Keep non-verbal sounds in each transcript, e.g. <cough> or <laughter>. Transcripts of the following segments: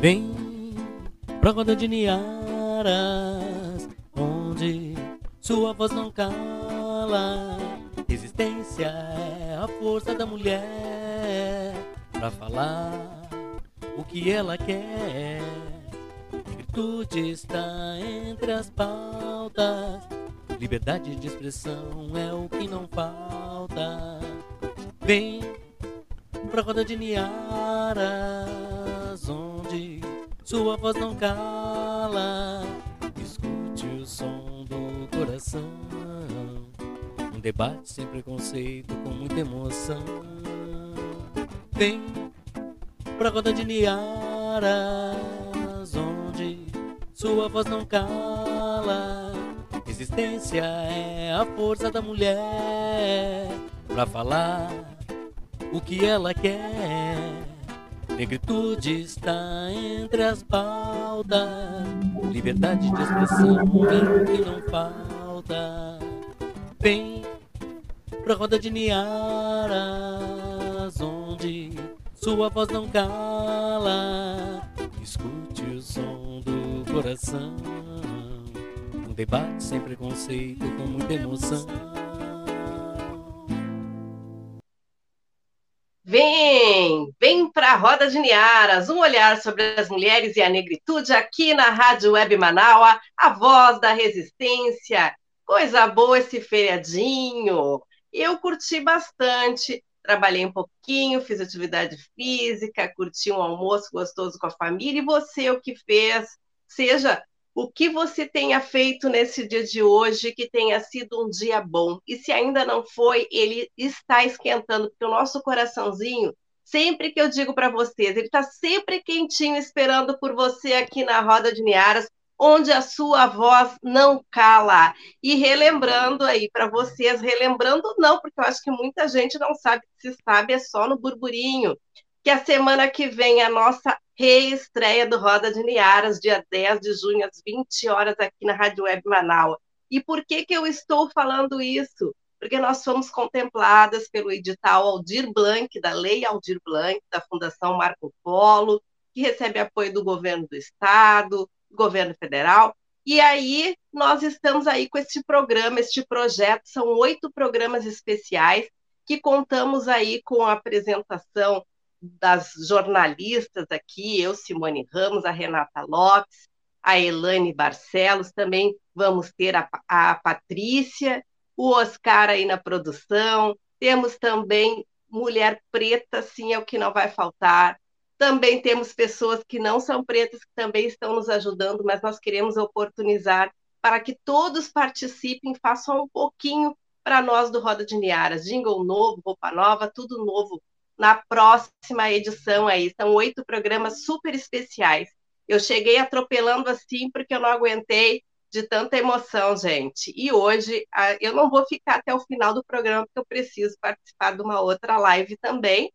Vem pra roda de Niaras, onde sua voz não cala. Resistência é a força da mulher pra falar o que ela quer. Virtude está entre as pautas. Liberdade de expressão é o que não falta. Vem pra roda de Niaras, onde sua voz não cala. Escute o som do coração. Um debate sem preconceito, com muita emoção. Vem pra roda de Niaras, onde sua voz não cala. Resistência é a força da mulher pra falar o que ela quer. Negritude está entre as pautas, liberdade de expressão o que não falta. Vem pra roda de Niaras, onde sua voz não cala. Escute o som do coração, um debate sem preconceito, com muita emoção. Vem, a Roda de Niaras, um olhar sobre as mulheres e a negritude aqui na Rádio Web Manaus, a voz da resistência. Coisa boa esse feriadinho. Eu curti bastante, trabalhei um pouquinho, fiz atividade física, curti um almoço gostoso com a família. E você, o que fez? Seja o que você tenha feito nesse dia de hoje que tenha sido um dia bom. E se ainda não foi, ele está esquentando, porque o nosso coraçãozinho, sempre que eu digo para vocês, ele está sempre quentinho esperando por você aqui na Roda de Niaras, onde a sua voz não cala. E relembrando aí para vocês, relembrando não, porque eu acho que muita gente não sabe, se sabe é só no burburinho que a semana que vem é a nossa reestreia do Roda de Niaras, dia 10 de junho, às 20 horas, aqui na Rádio Web Manaus. E por que, que eu estou falando isso? Porque nós fomos contempladas pelo edital Aldir Blanc, da Lei Aldir Blanc, da Fundação Marco Polo, que recebe apoio do governo do Estado, do governo federal. E aí, nós estamos aí com este programa, este projeto, são oito programas especiais que contamos aí com a apresentação das jornalistas aqui, eu, Simone Ramos, a Renata Lopes, a Elane Barcelos, também vamos ter a, a Patrícia, o Oscar aí na produção, temos também mulher preta, sim, é o que não vai faltar. Também temos pessoas que não são pretas, que também estão nos ajudando, mas nós queremos oportunizar para que todos participem, façam um pouquinho para nós do Roda de Niaras. Jingle novo, roupa nova, tudo novo na próxima edição aí. São oito programas super especiais. Eu cheguei atropelando assim porque eu não aguentei de tanta emoção, gente. E hoje eu não vou ficar até o final do programa porque eu preciso participar de uma outra live também.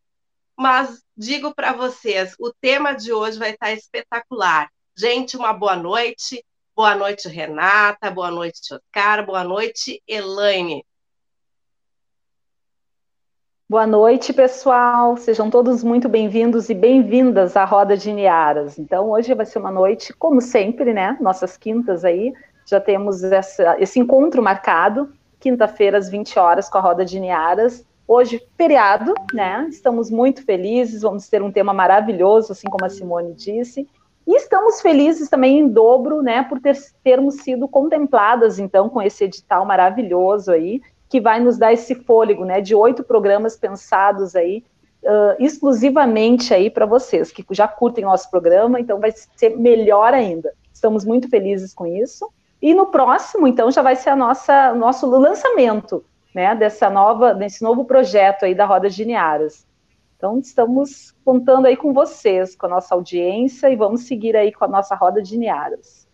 Mas digo para vocês, o tema de hoje vai estar espetacular. Gente, uma boa noite. Boa noite, Renata. Boa noite, Oscar. Boa noite, Elaine. Boa noite, pessoal. Sejam todos muito bem-vindos e bem-vindas à Roda de Niaras. Então, hoje vai ser uma noite, como sempre, né? Nossas quintas aí, já temos essa, esse encontro marcado, quinta-feira às 20 horas com a Roda de Niaras. Hoje, feriado, né? Estamos muito felizes, vamos ter um tema maravilhoso, assim como a Simone disse. E estamos felizes também em dobro, né, por ter, termos sido contempladas, então, com esse edital maravilhoso aí, que vai nos dar esse fôlego, né, de oito programas pensados aí uh, exclusivamente aí para vocês que já curtem nosso programa, então vai ser melhor ainda. Estamos muito felizes com isso. E no próximo, então, já vai ser a nossa nosso lançamento, né, dessa nova desse novo projeto aí da Roda de Niaras. Então, estamos contando aí com vocês, com a nossa audiência e vamos seguir aí com a nossa Roda de Niaras.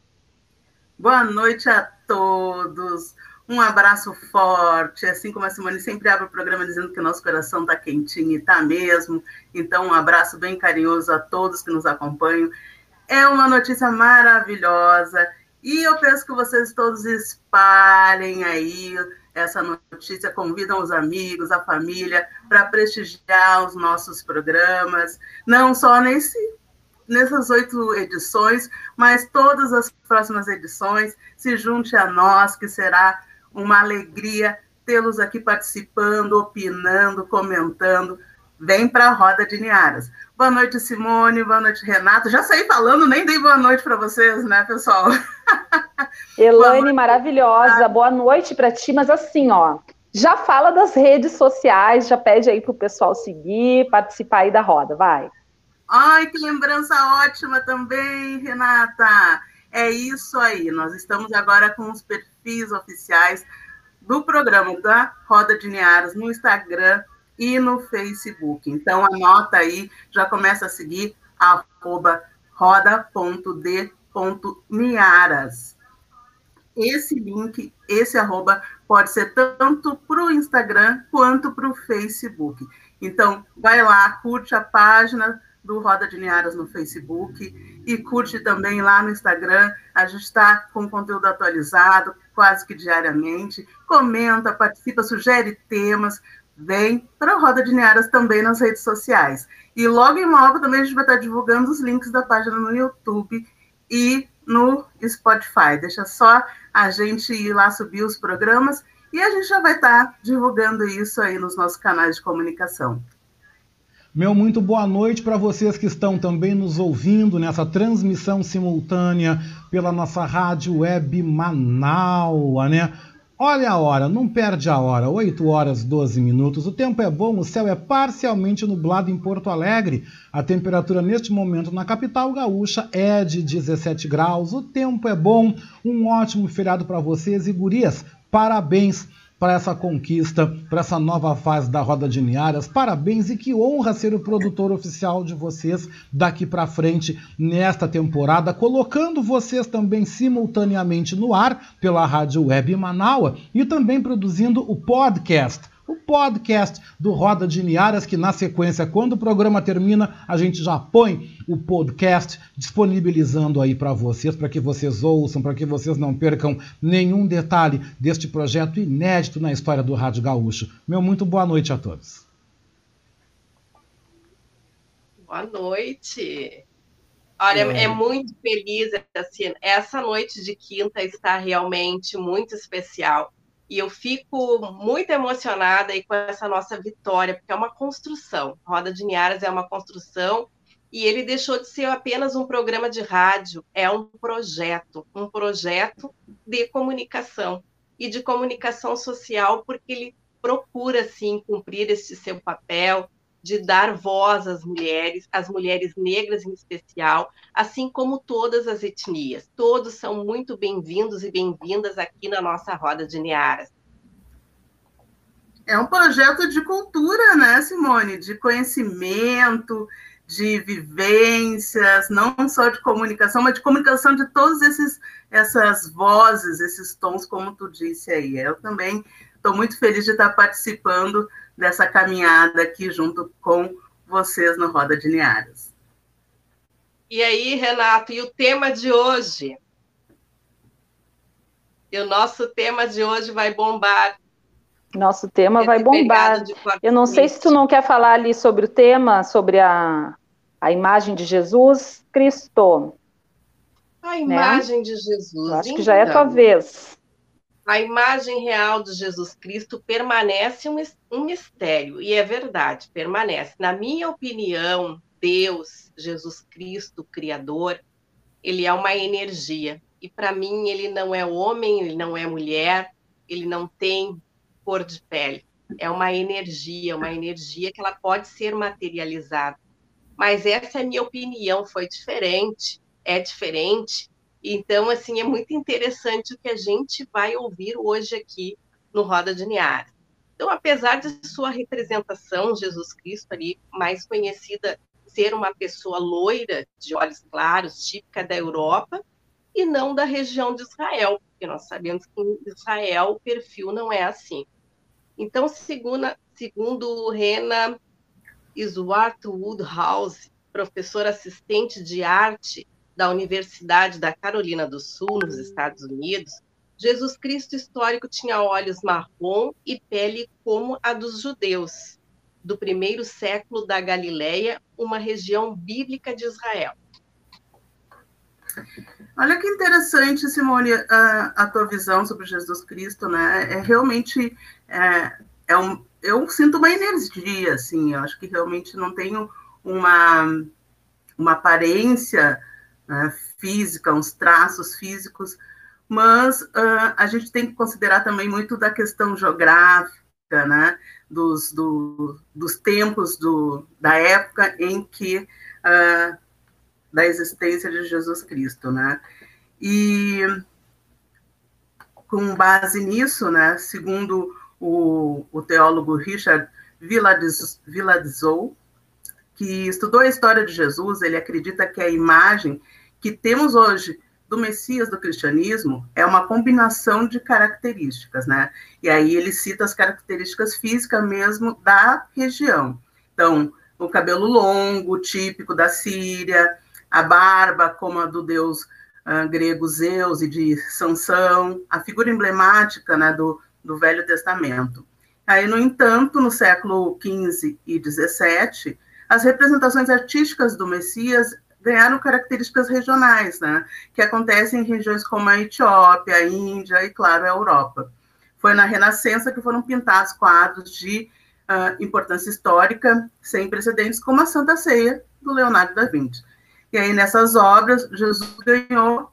Boa noite a todos. Um abraço forte, assim como a Simone sempre abre o programa dizendo que nosso coração está quentinho e está mesmo. Então, um abraço bem carinhoso a todos que nos acompanham. É uma notícia maravilhosa e eu peço que vocês todos espalhem aí essa notícia, convidam os amigos, a família para prestigiar os nossos programas, não só nesse nessas oito edições, mas todas as próximas edições, se junte a nós, que será uma alegria tê-los aqui participando, opinando, comentando. Vem para a roda de Niaras. Boa noite, Simone. Boa noite, Renato. Já saí falando, nem dei boa noite para vocês, né, pessoal? <laughs> Elaine, boa maravilhosa. Boa noite para ti. Mas assim, ó, já fala das redes sociais, já pede aí para o pessoal seguir, participar aí da roda, vai. Ai, que lembrança ótima também, Renata. É isso aí. Nós estamos agora com os perfis oficiais do programa da Roda de Niaras no Instagram e no Facebook. Então, anota aí, já começa a seguir arroba roda.d.niaras. Esse link, esse arroba, pode ser tanto para o Instagram quanto para o Facebook. Então, vai lá, curte a página do Roda de Niaras no Facebook e curte também lá no Instagram. A gente está com conteúdo atualizado quase que diariamente. Comenta, participa, sugere temas vem para a Roda de Niaras também nas redes sociais. E logo em logo também a gente vai estar divulgando os links da página no YouTube e no Spotify. Deixa só a gente ir lá subir os programas e a gente já vai estar divulgando isso aí nos nossos canais de comunicação. Meu muito boa noite para vocês que estão também nos ouvindo nessa transmissão simultânea pela nossa rádio web Manaus, né? Olha a hora, não perde a hora, 8 horas 12 minutos. O tempo é bom, o céu é parcialmente nublado em Porto Alegre. A temperatura neste momento na capital gaúcha é de 17 graus. O tempo é bom, um ótimo feriado para vocês e gurias. Parabéns para essa conquista, para essa nova fase da Roda de Niaras. Parabéns e que honra ser o produtor oficial de vocês daqui para frente nesta temporada, colocando vocês também simultaneamente no ar pela Rádio Web Manaua e também produzindo o podcast o podcast do Roda de Niaras, que na sequência, quando o programa termina, a gente já põe o podcast disponibilizando aí para vocês, para que vocês ouçam, para que vocês não percam nenhum detalhe deste projeto inédito na história do Rádio Gaúcho. Meu muito boa noite a todos. Boa noite. Olha, é, é muito feliz assim, essa noite de quinta está realmente muito especial e eu fico muito emocionada aí com essa nossa vitória, porque é uma construção. Roda de Niaras é uma construção e ele deixou de ser apenas um programa de rádio, é um projeto, um projeto de comunicação e de comunicação social, porque ele procura sim cumprir esse seu papel de dar voz às mulheres, às mulheres negras em especial, assim como todas as etnias. Todos são muito bem-vindos e bem-vindas aqui na nossa roda de Niaras. É um projeto de cultura, né, Simone? De conhecimento, de vivências, não só de comunicação, mas de comunicação de todas essas vozes, esses tons, como tu disse aí. Eu também estou muito feliz de estar participando dessa caminhada aqui junto com vocês no Roda de Niaras. E aí, Renato, e o tema de hoje? E o nosso tema de hoje vai bombar. Nosso tema vai bombar. Eu não sei se tu não quer falar ali sobre o tema, sobre a, a imagem de Jesus Cristo. A né? imagem né? de Jesus. Eu acho então. que já é tua então. vez a imagem real de Jesus Cristo permanece um, um mistério, e é verdade, permanece. Na minha opinião, Deus, Jesus Cristo, Criador, ele é uma energia. E para mim, ele não é homem, ele não é mulher, ele não tem cor de pele. É uma energia, uma energia que ela pode ser materializada. Mas essa é a minha opinião, foi diferente, é diferente então, assim, é muito interessante o que a gente vai ouvir hoje aqui no Roda de Niares. Então, apesar de sua representação, Jesus Cristo ali, mais conhecida ser uma pessoa loira, de olhos claros, típica da Europa, e não da região de Israel, porque nós sabemos que em Israel o perfil não é assim. Então, segundo, segundo Rena Iswart Woodhouse, professora assistente de arte da Universidade da Carolina do Sul, nos Estados Unidos, Jesus Cristo histórico tinha olhos marrom e pele como a dos judeus, do primeiro século da Galileia, uma região bíblica de Israel. Olha que interessante, Simone, a, a, tua visão sobre Jesus Cristo, né? É realmente é, é um, eu sinto uma energia, assim. Eu acho que realmente não tenho uma uma aparência né, física, uns traços físicos, mas uh, a gente tem que considerar também muito da questão geográfica, né? Dos, do, dos tempos do, da época em que uh, da existência de Jesus Cristo, né? E com base nisso, né, segundo o, o teólogo Richard Villadizou, que estudou a história de Jesus, ele acredita que a imagem que temos hoje do Messias do cristianismo é uma combinação de características, né? E aí ele cita as características físicas mesmo da região. Então, o cabelo longo, típico da Síria, a barba, como a do deus uh, grego Zeus e de Sansão, a figura emblemática né, do, do Velho Testamento. Aí, no entanto, no século XV e XVII, as representações artísticas do Messias ganharam características regionais, né, que acontecem em regiões como a Etiópia, a Índia e, claro, a Europa. Foi na Renascença que foram pintados quadros de uh, importância histórica sem precedentes, como a Santa Ceia, do Leonardo da Vinci. E aí, nessas obras, Jesus ganhou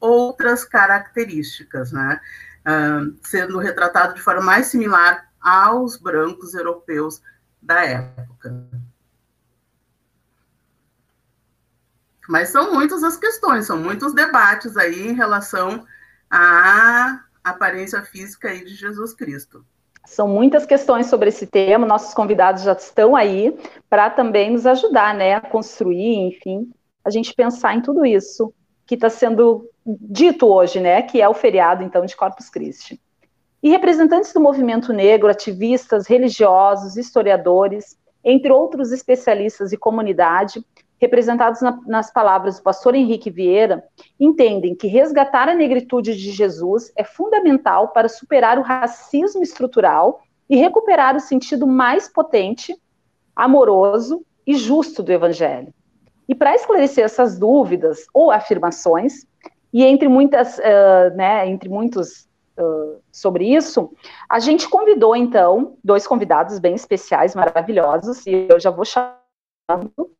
outras características, né? Uh, sendo retratado de forma mais similar aos brancos europeus da época. Mas são muitas as questões, são muitos debates aí em relação à aparência física aí de Jesus Cristo. São muitas questões sobre esse tema, nossos convidados já estão aí para também nos ajudar, né, a construir, enfim, a gente pensar em tudo isso que está sendo dito hoje, né, que é o feriado, então, de Corpus Christi. E representantes do movimento negro, ativistas, religiosos, historiadores, entre outros especialistas e comunidade, representados na, nas palavras do pastor Henrique Vieira, entendem que resgatar a negritude de Jesus é fundamental para superar o racismo estrutural e recuperar o sentido mais potente, amoroso e justo do evangelho. E para esclarecer essas dúvidas ou afirmações, e entre muitas, uh, né, entre muitos uh, sobre isso, a gente convidou então dois convidados bem especiais, maravilhosos, e eu já vou chamando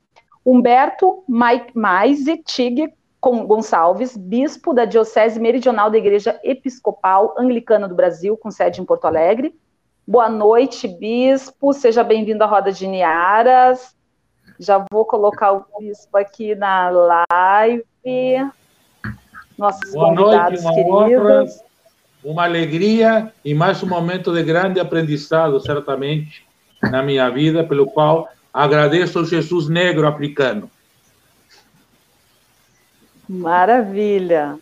Humberto Maise Tig Gonçalves, bispo da Diocese Meridional da Igreja Episcopal Anglicana do Brasil, com sede em Porto Alegre. Boa noite, bispo, seja bem-vindo à Roda de Niaras. Já vou colocar o bispo aqui na live. Nossos Boa convidados noite, uma queridos. Honra, uma alegria e mais um momento de grande aprendizado, certamente, na minha vida, pelo qual agradeço ao Jesus negro africano. Maravilha.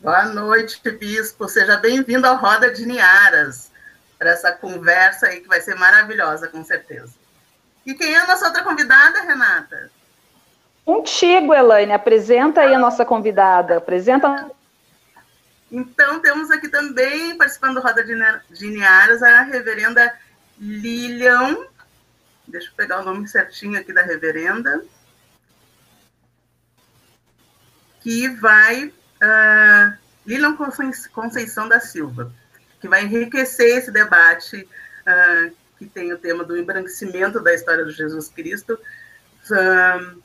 Boa noite, bispo. Seja bem-vindo à Roda de Niaras, para essa conversa aí que vai ser maravilhosa, com certeza. E quem é a nossa outra convidada, Renata? Contigo, Elaine. Apresenta aí a nossa convidada. Apresenta. Então, temos aqui também, participando do Roda de Niaras, a reverenda Lilian. Deixa eu pegar o nome certinho aqui da reverenda. Que vai. Uh, Lilian Conceição da Silva, que vai enriquecer esse debate uh, que tem o tema do embranquecimento da história de Jesus Cristo, um,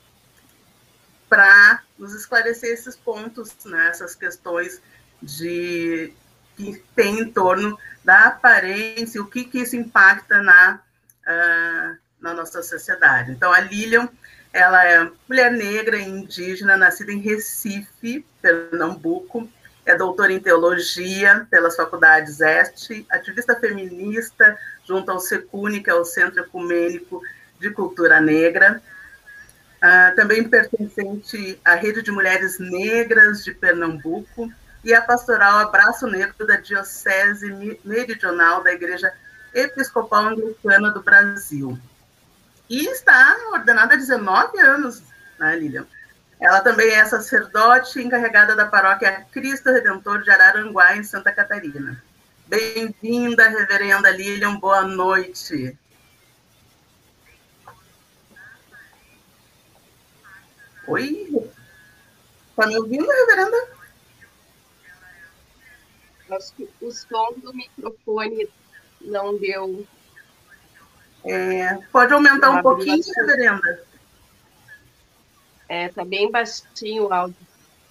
para nos esclarecer esses pontos, né, essas questões de que tem em torno da aparência, o que, que isso impacta na, uh, na nossa sociedade. Então, a Lilian, ela é mulher negra e indígena, nascida em Recife, Pernambuco, é doutora em teologia pelas faculdades Este, ativista feminista junto ao SECUNE, que é o Centro Ecumênico de Cultura Negra, uh, também pertencente à Rede de Mulheres Negras de Pernambuco e a pastoral Abraço Negro da Diocese Meridional da Igreja Episcopal Anglicana do Brasil. E está ordenada há 19 anos, né, Lilian? Ela também é sacerdote encarregada da paróquia Cristo Redentor de Araranguá, em Santa Catarina. Bem-vinda, reverenda Lilian, boa noite. Oi? Está me ouvindo, reverenda? Acho que o som do microfone não deu. É, pode aumentar um pouquinho, reverenda? É, tá bem baixinho o áudio.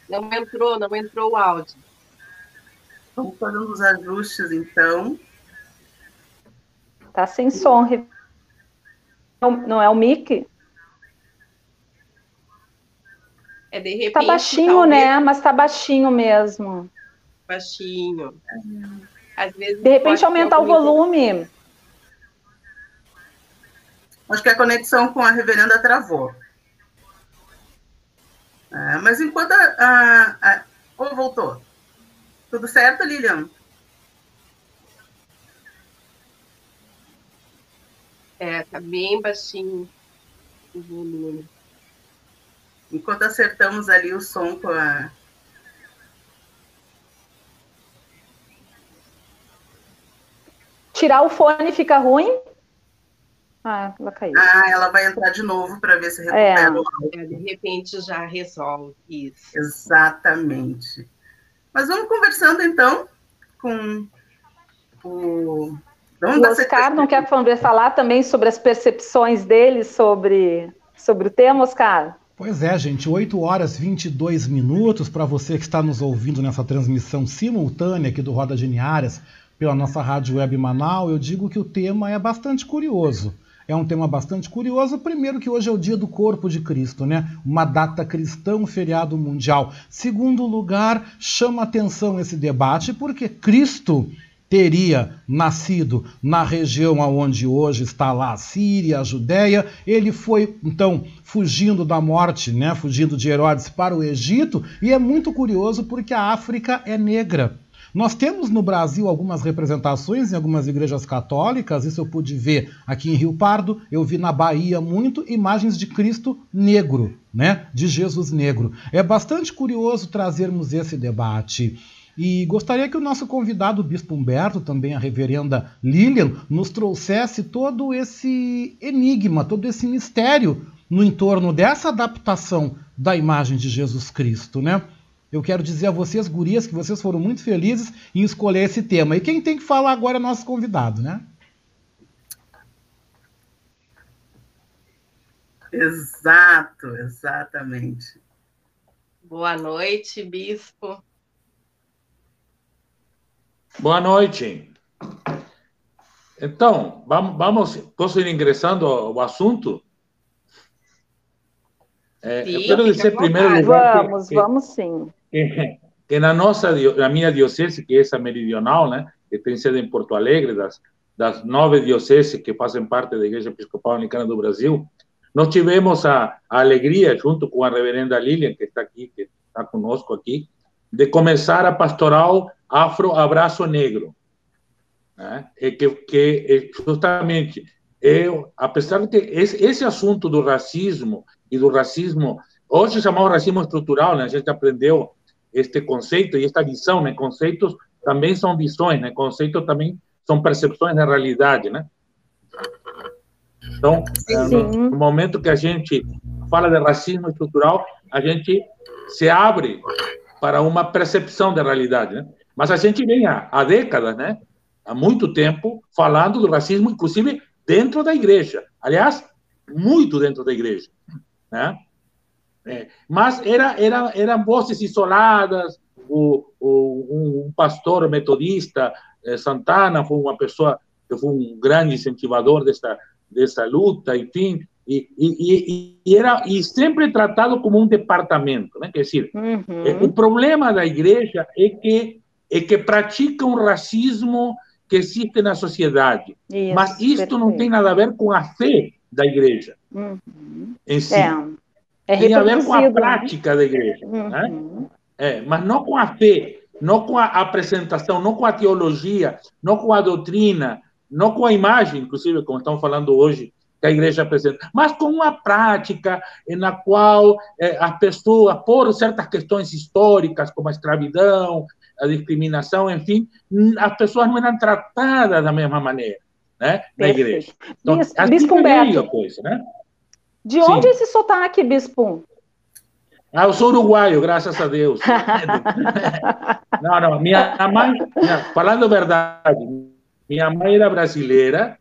Não entrou, não entrou o áudio. Vamos fazendo os ajustes, então. Tá sem som. Não é o mic? É de repente. Tá baixinho, talvez... né? Mas tá baixinho mesmo. Baixinho. Às vezes. De repente aumentar o volume. Acho que a conexão com a reverenda travou. É, mas enquanto a, a, a... Oh, voltou. Tudo certo, Lilian? É, tá bem baixinho o volume. Enquanto acertamos ali o som com a. Tirar o fone fica ruim? Ah, ela caiu. Ah, ela vai entrar de novo para ver se recupera é. o áudio. É, de repente já resolve isso. Exatamente. Mas vamos conversando então com o. Vamos o Oscar não quer falar também sobre as percepções dele sobre, sobre o tema, Oscar? Pois é, gente, 8 horas 22 minutos para você que está nos ouvindo nessa transmissão simultânea aqui do Roda Geniárias pela nossa rádio web Manaus. Eu digo que o tema é bastante curioso. É um tema bastante curioso. Primeiro, que hoje é o dia do corpo de Cristo, né? Uma data cristã, um feriado mundial. Segundo lugar, chama atenção esse debate porque Cristo teria nascido na região onde hoje está lá a Síria, a Judéia. Ele foi então fugindo da morte, né, fugindo de Herodes para o Egito, e é muito curioso porque a África é negra. Nós temos no Brasil algumas representações em algumas igrejas católicas, isso eu pude ver aqui em Rio Pardo, eu vi na Bahia muito imagens de Cristo negro, né? De Jesus negro. É bastante curioso trazermos esse debate. E gostaria que o nosso convidado, o Bispo Humberto, também a reverenda Lilian, nos trouxesse todo esse enigma, todo esse mistério no entorno dessa adaptação da imagem de Jesus Cristo, né? Eu quero dizer a vocês, gurias, que vocês foram muito felizes em escolher esse tema. E quem tem que falar agora é nosso convidado, né? Exato, exatamente. Boa noite, bispo. Boa noite. Então, vamos, vamos posso ir ingressando ao assunto? É, sim, eu quero dizer primeiro lugar vamos, que, vamos sim <laughs> que, na nossa, na minha diocese, que é essa meridional, né, que tem sede em Porto Alegre, das, das nove dioceses que fazem parte da Igreja Episcopal Anglicana do Brasil, nós tivemos a, a alegria, junto com a reverenda Lilian, que está aqui, que está conosco aqui, de começar a pastoral Afro Abraço Negro, né? Que, que justamente, eu, apesar de que esse, esse assunto do racismo e do racismo, hoje chamamos racismo estrutural, né? a gente aprendeu este conceito e esta visão, né? Conceitos também são visões, né? Conceitos também são percepções da realidade, né? Então, no, no momento que a gente fala de racismo estrutural, a gente se abre para uma percepção da realidade, né? Mas a gente vem há, há décadas, né? Há muito tempo falando do racismo, inclusive dentro da igreja. Aliás, muito dentro da igreja, né? É, mas era, era, eram vozes isoladas. O, o, um pastor metodista, eh, Santana, foi uma pessoa que foi um grande incentivador dessa, dessa luta, enfim, e, e, e, era e sempre tratado como um departamento, né? Quer dizer, uhum. Eh, o problema da igreja é que é que pratica um racismo que existe na sociedade, isso, mas isto perfeito. não tem nada a ver com a fé da igreja uhum. em si. É. É tem a ver com a né? prática da igreja, uhum. né? é, mas não com a fé, não com a apresentação, não com a teologia, não com a doutrina, não com a imagem, inclusive, como estamos falando hoje, que a igreja apresenta, mas com uma prática na qual é, as pessoas, por certas questões históricas, como a escravidão, a discriminação, enfim, as pessoas não eram tratadas da mesma maneira, né, na igreja. Então, assim Bispo Humberto, coisa, né? De onde Sim. esse sotaque, Bispo? Ah, eu sou uruguaio, graças a Deus. <laughs> não, não, minha mãe, falando a verdade, minha mãe era brasileira,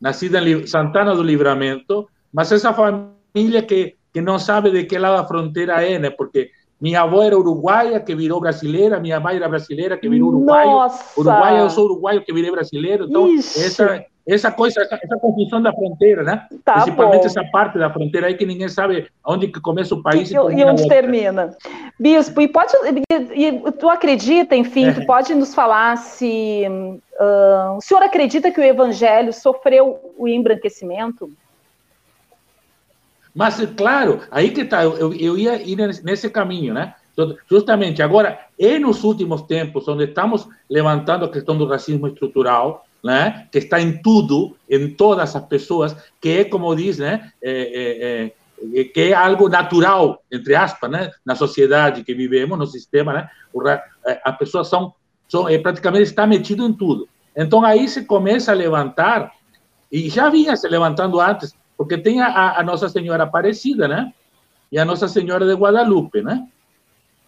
nascida em Santana do Livramento, mas essa família que, que não sabe de que lado da fronteira é, né? Porque minha avó era uruguaia, que virou brasileira, minha mãe era brasileira, que virou uruguaio. Nossa! Uruguaia, eu sou uruguaio, que virei brasileiro. Então, essa, essa coisa, essa, essa, confusão da fronteira, né? Tá Principalmente bom. essa parte da fronteira aí que ninguém sabe onde que começa o país e, e, e onde termina. Bispo, e pode, e, e, tu acredita, enfim, é. tu pode nos falar se uh, o senhor acredita que o Evangelho sofreu o embranquecimento? Mas, claro, aí que está, eu, eu ia ir nesse caminho, né? Justamente agora, e nos últimos tempos, onde estamos levantando a questão do racismo estrutural, né? que está em tudo, em todas as pessoas, que é, como diz, né? É, é, é, que é algo natural, entre aspas, né? na sociedade que vivemos, no sistema, né? as pessoas são, são é, praticamente está metido em tudo. Então aí se começa a levantar, e já vinha se levantando antes, porque tem a, a Nossa Senhora Aparecida, né? E a Nossa Senhora de Guadalupe, né?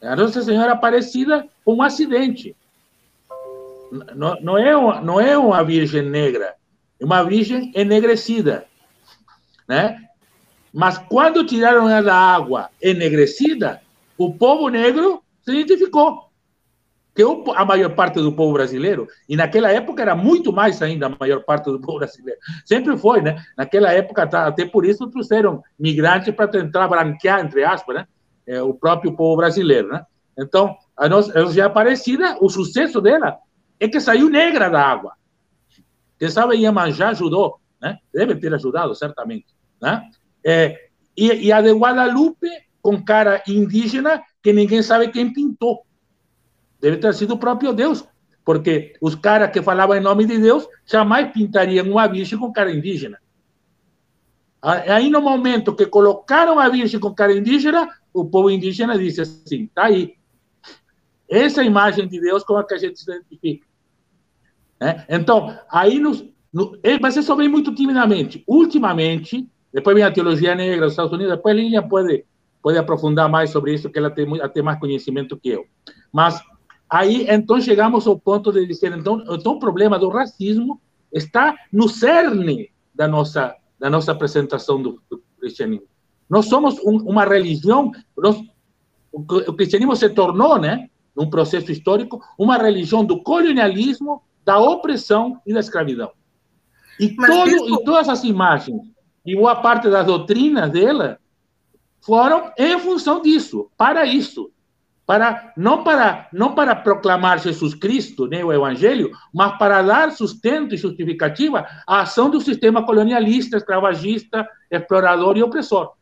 A Nossa Senhora Aparecida foi um acidente. Não, é uma, não é uma virgem negra, é uma virgem enegrecida, né? Mas quando tiraram ela da água enegrecida, o povo negro se identificou que a maior parte do povo brasileiro, e naquela época era muito mais ainda a maior parte do povo brasileiro, sempre foi, né? Naquela época, até por isso trouxeram migrantes para tentar branquear, entre aspas, né? É, o próprio povo brasileiro, né? Então, a nossa, já Aparecida, o sucesso dela é que saiu negra da água. Quem sabe Iemanjá ajudou, né? Deve ter ajudado, certamente, né? É, e, e a de Guadalupe, com cara indígena, que ninguém sabe quem pintou. Deve ter sido o próprio Deus, porque os caras que falavam em nome de Deus jamais pintariam uma virgem com cara indígena. Aí, no momento que colocaram a virgem com cara indígena, o povo indígena disse assim: tá aí. Essa imagem de Deus com a que a gente se identifica. É? Então, aí nos, no, mas isso vem muito timidamente. Ultimamente, depois vem a teologia negra dos Estados Unidos, depois a Lilian pode, pode aprofundar mais sobre isso, que ela tem, tem mais conhecimento que eu. Mas Aí, então, chegamos ao ponto de dizer, então, então o problema do racismo está no cerne da nossa, da nossa apresentação do, do cristianismo. Nós somos um, uma religião, nós, o, o cristianismo se tornou, né, num processo histórico, uma religião do colonialismo, da opressão e da escravidão. E, todo, isso... e todas as imagens e boa parte das doutrinas dela foram em função disso, para isso para não para não para proclamar Jesus Cristo, né, o Evangelho, mas para dar sustento e justificativa à ação do sistema colonialista, escravagista, explorador e opressor.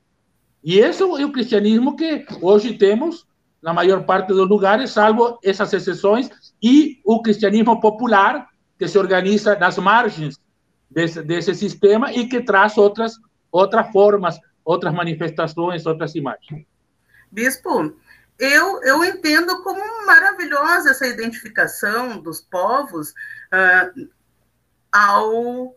E esse é o cristianismo que hoje temos na maior parte dos lugares, salvo essas exceções, e o cristianismo popular, que se organiza nas margens desse, desse sistema e que traz outras, outras formas, outras manifestações, outras imagens. Bispo, eu, eu entendo como maravilhosa essa identificação dos povos uh, ao uh,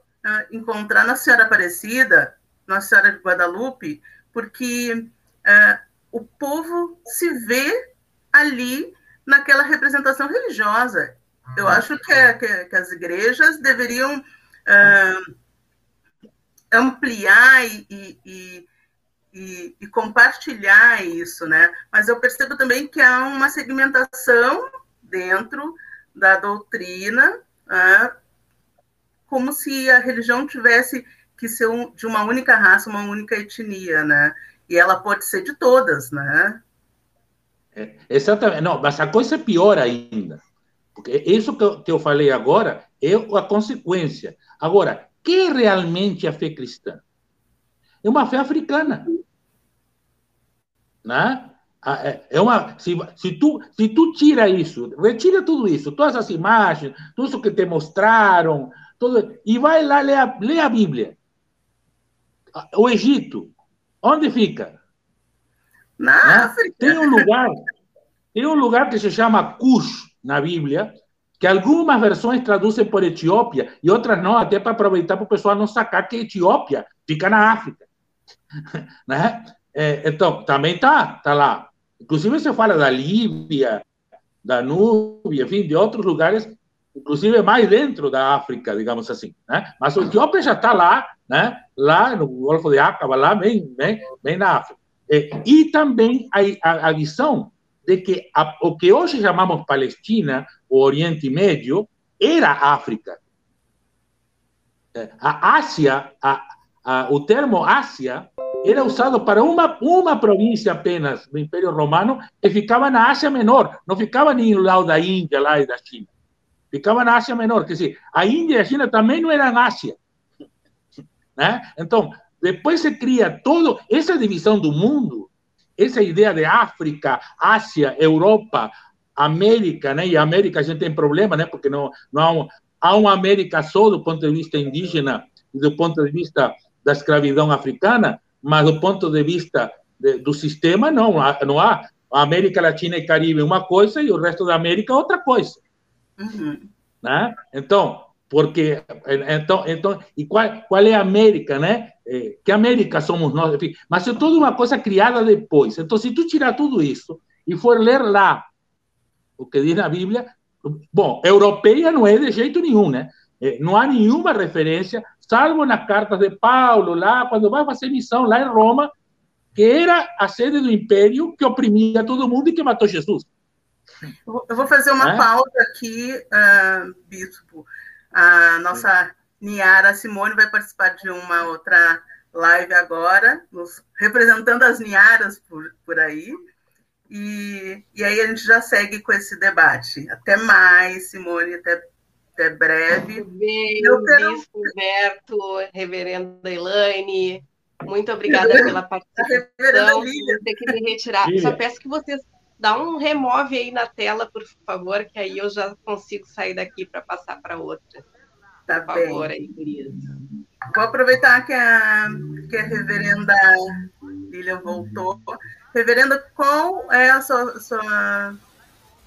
encontrar na Senhora Aparecida, na Senhora de Guadalupe, porque uh, o povo se vê ali naquela representação religiosa. Eu acho que, é, que, que as igrejas deveriam ampliar e, e e, e, compartilhar isso, né? Mas eu percebo também que há uma segmentação dentro da doutrina, né? como se a religião tivesse que ser um, de uma única raça, uma única etnia, né? E ela pode ser de todas, né? É, exatamente. Não, mas a coisa é pior ainda. Porque isso que eu, que eu falei agora é a consequência. Agora, que é realmente a fé cristã? É uma fé africana né? É, é uma, se, se, tu, se tu tira isso, retira tudo isso, todas as imagens, tudo isso que te mostraram, tudo, e vai lá ler a, ler a Bíblia. O Egito, onde fica? Na? África. Tem um lugar, tem um lugar que se chama Cush na Bíblia, que algumas versões traduzem por Etiópia e outras não, até para aproveitar para o pessoal não sacar que Etiópia fica na África. <laughs> né? É, então, também tá, tá lá. Inclusive se fala da Líbia, da Núbia, enfim, de outros lugares, inclusive mais dentro da África, digamos assim. Né? Mas o Etiópia já está lá, né? lá no Golfo de Acaba, lá bem, bem, bem na África. E também a, a, a visão de que a, o que hoje chamamos Palestina, o Oriente Médio, era África. A Ásia, a, a, o termo Ásia era usado para uma, uma província apenas do Império Romano que ficava na Ásia Menor, não ficava nem no lado da Índia lá e da China. Ficava na Ásia Menor, quer dizer, a Índia e a China também não eram Ásia. Né? Então, depois se cria toda essa divisão do mundo, essa ideia de África, Ásia, Europa, América, né? E América a gente tem problema, né? Porque não, não há, um, há uma América só do ponto de vista indígena e do ponto de vista da escravidão africana, mas do ponto de vista de, do sistema, não, não há. A América Latina e Caribe uma coisa e o resto da América outra coisa. Uhum. Né? Então, porque então, então e qual, qual é a América, né? É, que América somos nós? Enfim, mas é toda uma coisa criada depois. Então, se tu tirar tudo isso e for ler lá o que diz na Bíblia, bom, europeia não é de jeito nenhum, né? É, não há nenhuma referência salvo nas cartas de Paulo, lá quando vai fazer missão lá em Roma, que era a sede do império que oprimia todo mundo e que matou Jesus. Eu vou fazer uma é? pausa aqui, uh, Bispo. A nossa Niara Simone vai participar de uma outra live agora, nos, representando as Niaras por, por aí. E, e aí a gente já segue com esse debate. Até mais, Simone, até até breve. Bem, quero... Bispo Humberto, Reverenda Elaine, muito obrigada pela participação. Vou ter que me retirar. Só peço que vocês dá um remove aí na tela, por favor, que aí eu já consigo sair daqui para passar para outra. Tá por bem. favor, aí, Vou aproveitar que a, que a reverenda Lilian voltou. Reverenda, qual é a sua, a sua,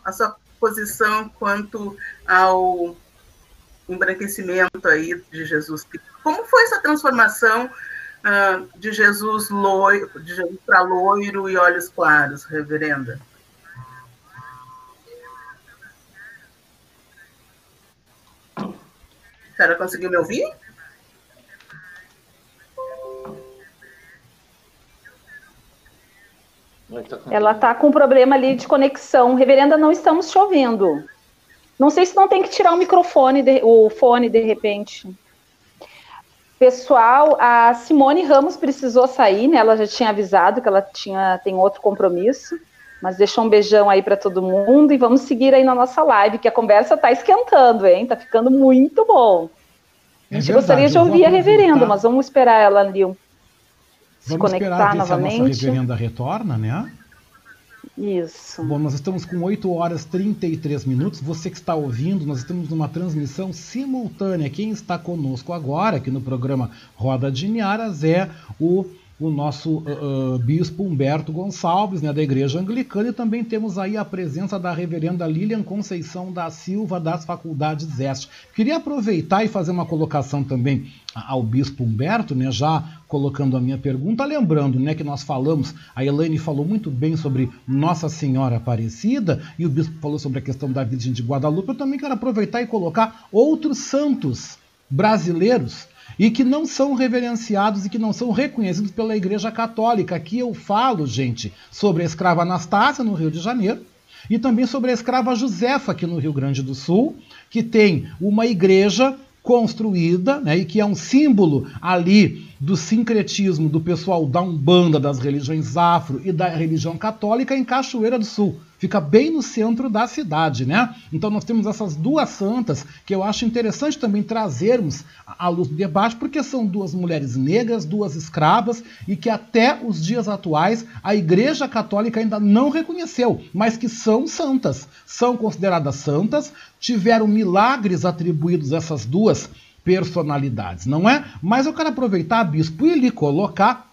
a sua posição quanto ao embranquecimento aí de Jesus. Como foi essa transformação uh, de Jesus loiro, de Jesus para loiro e olhos claros, reverenda? Senhora conseguiu me ouvir? Ela está com problema ali de conexão. Reverenda, não estamos te ouvindo. Não sei se não tem que tirar o microfone, de, o fone de repente. Pessoal, a Simone Ramos precisou sair, né? Ela já tinha avisado que ela tinha tem outro compromisso, mas deixou um beijão aí para todo mundo e vamos seguir aí na nossa live, que a conversa está esquentando, hein? Tá ficando muito bom. É a gente verdade, gostaria de ouvir a reverenda, mas vamos esperar ela ali se vamos conectar novamente. Se a nossa reverenda retorna, né? Isso. Bom, nós estamos com 8 horas e 33 minutos. Você que está ouvindo, nós estamos numa transmissão simultânea. Quem está conosco agora, aqui no programa Roda de Niaras, é o o nosso uh, bispo Humberto Gonçalves, né, da Igreja Anglicana, e também temos aí a presença da reverenda Lilian Conceição da Silva, das Faculdades Este. Queria aproveitar e fazer uma colocação também ao bispo Humberto, né, já colocando a minha pergunta, lembrando né, que nós falamos, a Elaine falou muito bem sobre Nossa Senhora Aparecida, e o bispo falou sobre a questão da Virgem de Guadalupe, eu também quero aproveitar e colocar outros santos brasileiros e que não são reverenciados e que não são reconhecidos pela Igreja Católica. Aqui eu falo, gente, sobre a escrava Anastácia, no Rio de Janeiro, e também sobre a escrava Josefa, aqui no Rio Grande do Sul, que tem uma igreja construída, né, e que é um símbolo ali do sincretismo do pessoal da Umbanda, das religiões afro e da religião católica em Cachoeira do Sul fica bem no centro da cidade, né? Então nós temos essas duas santas que eu acho interessante também trazermos à luz do debate, porque são duas mulheres negras, duas escravas, e que até os dias atuais a Igreja Católica ainda não reconheceu, mas que são santas, são consideradas santas, tiveram milagres atribuídos a essas duas personalidades, não é? Mas eu quero aproveitar, bispo, e lhe colocar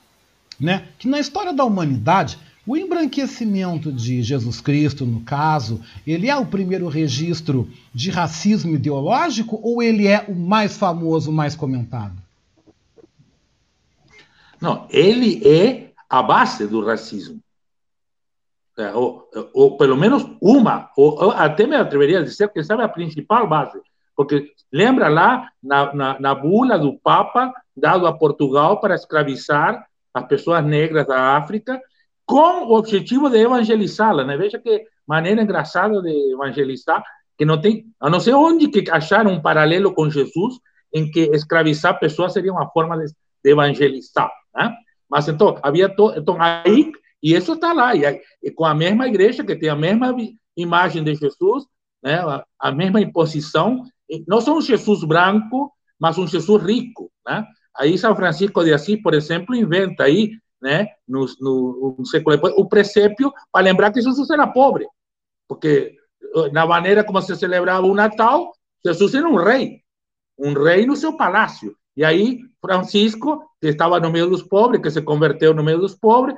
né, que na história da humanidade o embranquecimento de Jesus Cristo, no caso, ele é o primeiro registro de racismo ideológico ou ele é o mais famoso, mais comentado? Não, ele é a base do racismo. ou, ou pelo menos uma, ou, ou, até me atreveria a dizer que sabe a principal base, porque lembra lá na, na, na bula do Papa dado a Portugal para escravizar as pessoas negras da África, com o objetivo de evangelizá-la, né? Veja que maneira engraçada de evangelizar, que não tem, a não ser onde que acharam um paralelo com Jesus, em que escravizar pessoas seria uma forma de, de evangelizar, né? Mas então, havia to, então aí e isso está lá, e, e, com a mesma igreja, que tem a mesma imagem de Jesus, né, a, a mesma imposição, não só um Jesus branco, mas um Jesus rico. Né? Aí São Francisco de Assis, por exemplo, inventa aí, né, no, no, no século depois, o presépio para lembrar que Jesus era pobre, porque eh, na maneira como se celebrava o Natal, Jesus era um rei, um rei no seu palácio. E aí Francisco, que estava no meio dos pobres, que se converteu no meio dos pobres,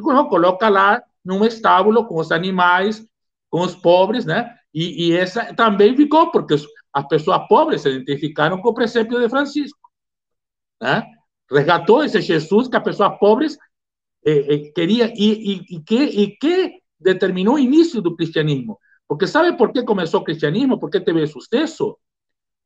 coloca lá num estábulo com os animais, com os pobres, né? E, e essa também ficou, porque as pessoas pobres se identificaram com o princípio de Francisco, né? Resgatou esse Jesus que as pessoas pobres eh, eh, que, que determinou o início do cristianismo. Porque sabe por que começou o cristianismo? Por que teve sucesso?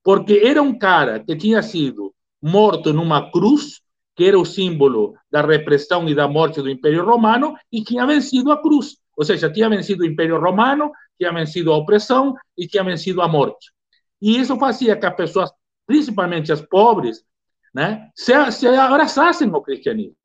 Porque era um cara que tinha sido morto numa cruz que era o símbolo da repressão e da morte do Império Romano, e tinha vencido a cruz. Ou seja, tinha vencido o Império Romano, tinha vencido a opressão e tinha vencido a morte. E isso fazia que as pessoas, principalmente as pobres, né, se, se abraçassem ao cristianismo.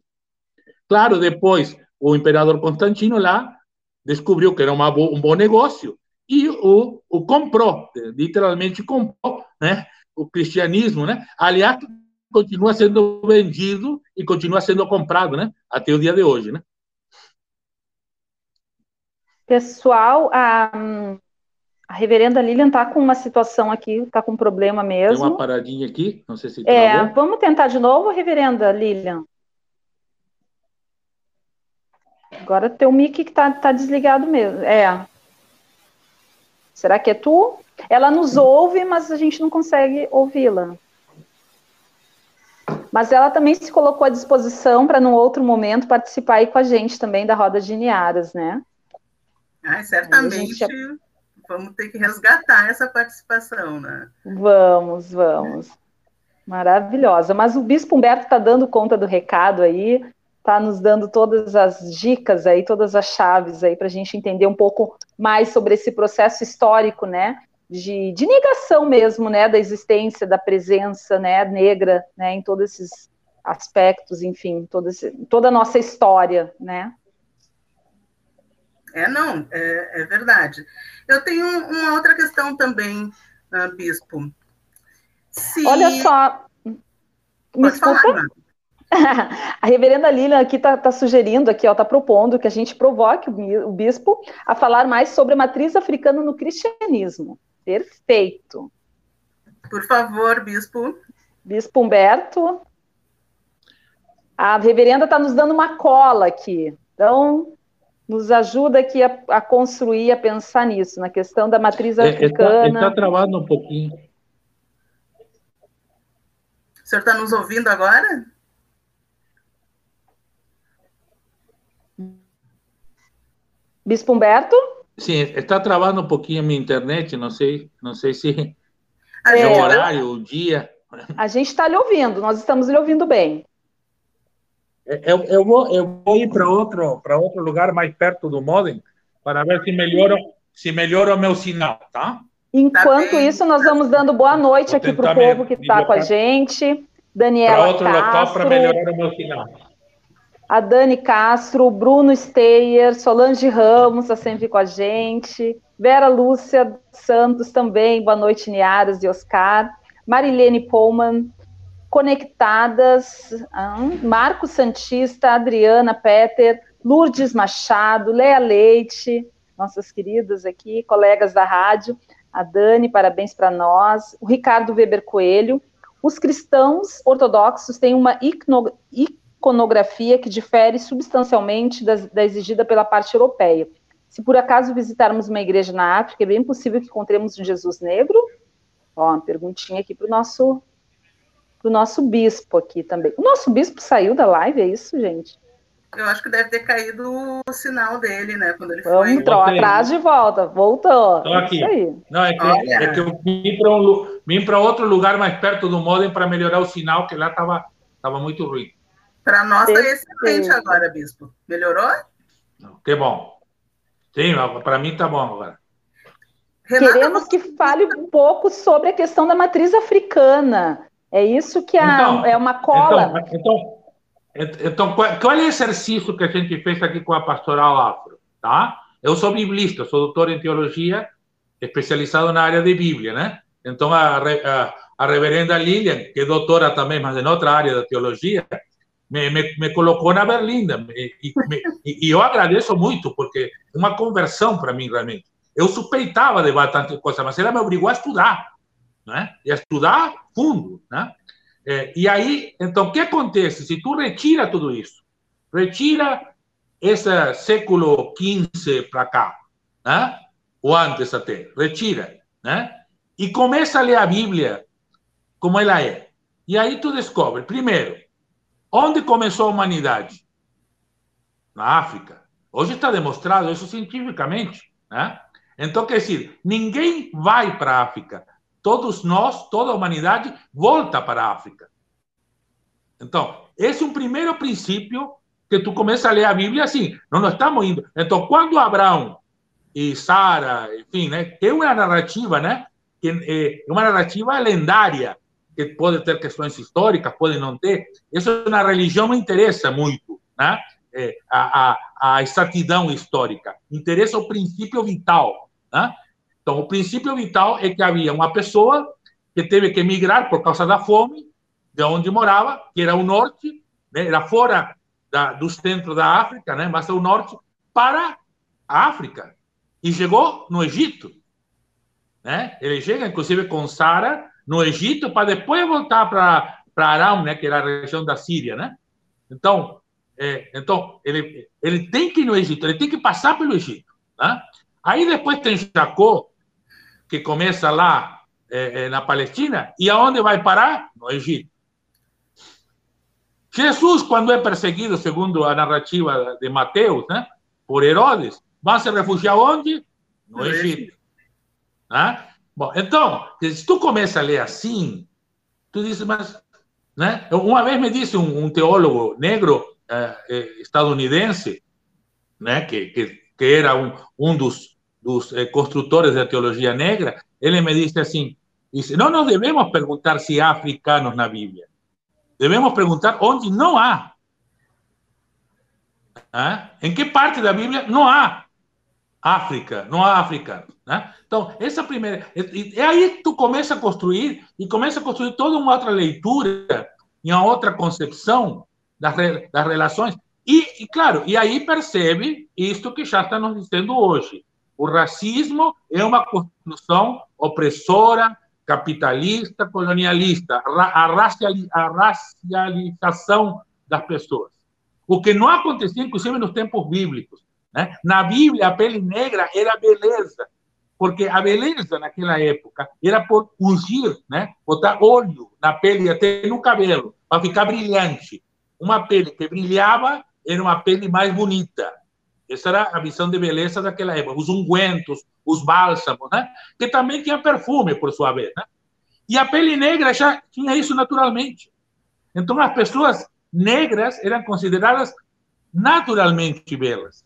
Claro, depois o imperador Constantino lá descobriu que era uma, um bom negócio e o, o comprou, literalmente comprou, né, o cristianismo, né? Aliás, continua sendo vendido e continua sendo comprado, né? Até o dia de hoje, né? Pessoal, a, a reverenda Lilian está com uma situação aqui, está com um problema mesmo. Tem uma paradinha aqui, não sei se É, travou. vamos tentar de novo, reverenda Lilian? Agora teu mic que está tá desligado mesmo. É. Será que é tu? Ela nos ouve, mas a gente não consegue ouvi-la. Mas ela também se colocou à disposição para, num outro momento, participar aí com a gente também da Roda de Niaras, né? Ah, certamente gente... vamos ter que resgatar essa participação, né? Vamos, vamos. Maravilhosa. Mas o Bispo Humberto está dando conta do recado aí, está nos dando todas as dicas aí, todas as chaves aí para a gente entender um pouco mais sobre esse processo histórico, né? de, de negação mesmo, né, da existência, da presença, né, negra, né, em todos esses aspectos, enfim, todo esse, toda a nossa história, né. É, não, é, é verdade. Eu tenho uma outra questão também, uh, Bispo. Se... Olha só, me? Falar, <laughs> a reverenda Lilian aqui está tá sugerindo, aqui, está propondo que a gente provoque o bispo a falar mais sobre a matriz africana no cristianismo. Perfeito. Por favor, bispo. Bispo Humberto. A reverenda está nos dando uma cola aqui. Então, nos ajuda aqui a, a, construir, a pensar nisso, na questão da matriz é, africana. Está tá travado um pouquinho. O senhor está nos ouvindo agora? Bispo Humberto? Sim, está travando um pouquinho a minha internet, não sei, não sei se é, é o horário, o dia. A gente está lhe ouvindo, nós estamos lhe ouvindo bem. Eu, eu, vou, eu vou ir para outro, para outro lugar mais perto do modem para ver se melhora, se melhora o meu sinal, tá? Enquanto tá isso, nós vamos dando boa noite aqui para o povo que está com a gente. Daniela Para outro Castro. local para melhorar o meu sinal a Dani Castro, Bruno Steyer, Solange Ramos está sempre com a gente, Vera Lúcia Santos também, boa noite, Niaras e Oscar, Marilene Pullman, conectadas, Marco Santista, Adriana Peter, Lourdes Machado, Lea Leite, nossas queridas aqui, colegas da rádio, a Dani, parabéns para nós, o Ricardo Weber Coelho, os cristãos ortodoxos têm uma iconografia que difere substancialmente da, da exigida pela parte europeia. Se por acaso visitarmos uma igreja na África, é bem possível que encontremos um Jesus negro? Ó, uma perguntinha aqui para o nosso, pro nosso bispo aqui também. O nosso bispo saiu da live, é isso, gente? Eu acho que deve ter caído o sinal dele, né? Quando ele Vamos, foi. Entrou atrás de volta, voltou. Estou aqui. Não, é que, é que eu vim para um, vim outro lugar mais perto do modem para melhorar o sinal, que lá estava tava muito ruim. Para nós está excelente agora, Bispo. Melhorou? Que bom. Sim, para mim está bom agora. Renata, Queremos que fale um pouco sobre a questão da matriz africana. É isso que a, então, é uma cola. Então, então, então, qual é o exercício que a gente fez aqui com a pastoral afro? Tá? Eu sou biblista, sou doutor em teologia, especializado na área de Bíblia, né? Então, a, a, a reverenda Lilian, que é doutora também, mas em outra área da teologia, me, me, me colocou na berlinda. E, me, e, eu agradeço muito, porque é uma conversão para mim, realmente. Eu suspeitava de bastante coisa, mas ela me obrigou a estudar, né? E a estudar fundo, né? É, e aí, então, o que acontece? Se tu retira tudo isso, retira esse século XV para cá, né? ou antes até, retira, né? e começa a ler a Bíblia como ela é. E aí tu descobre, primeiro, onde começou a humanidade? Na África. Hoje está demonstrado isso cientificamente. Né? Então, quer dizer, ninguém vai para a África. Todos nós, toda a humanidade, volta para a África. Então, esse é um primeiro princípio que tu começa a ler a Bíblia assim. Não nós estamos indo. Então, quando Abraão e Sara, enfim, né, tem uma narrativa, né, que é uma narrativa lendária, que pode ter questões históricas, pode não ter. Isso na religião não interessa muito, né? É, a, a, a exatidão histórica. Interessa o princípio vital. Né? Então, o princípio vital é que havia uma pessoa que teve que migrar por causa da fome, de onde morava, que era o norte, né? era fora da, do centro da África, né? mas o norte, para a África. E chegou no Egito. Né? Ele chega, inclusive, com Sara no Egito, para depois voltar para Aram, né? que era a região da Síria. Né? Então, é, então ele, ele tem que ir no Egito, ele tem que passar pelo Egito. Né? Aí depois tem Jacó, que começa lá é, é, na Palestina, e aonde vai parar? No Egito. Jesus, quando é perseguido, segundo a narrativa de Mateus, né, por Herodes, vai se refugiar onde? No Egito. Né? Bom, então, se tu começa a ler assim, tu diz, mas. Né? Uma vez me disse um, um teólogo negro eh, estadunidense, né, que, que, que era um, um dos dos eh, da teologia negra, ele me disse assim, disse, não nos devemos perguntar se há africanos na Bíblia, devemos perguntar onde não há. ¿Ah? Em que parte da Bíblia não há África, não há africanos. Né? Então, essa primeira. E, aí que tu começa a construir, e começa a construir toda uma outra leitura, e uma outra concepção das, das relações. E, claro, e aí percebe isto que já está nos dizendo hoje. O racismo é uma construção opressora, capitalista, colonialista, a, racialização das pessoas. O que não acontecia, inclusive, nos tempos bíblicos. Né? Na Bíblia, a pele negra era beleza, porque a beleza naquela época era por ungir, né? botar óleo na pele, até no cabelo, para ficar brilhante. Uma pele que brilhava era uma pele mais bonita. Essa era a visão de beleza daquela época. Os ungüentos, os bálsamos, né? que também tinha perfume, por sua vez. Né? E a pele negra já tinha isso naturalmente. Então, as pessoas negras eram consideradas naturalmente belas.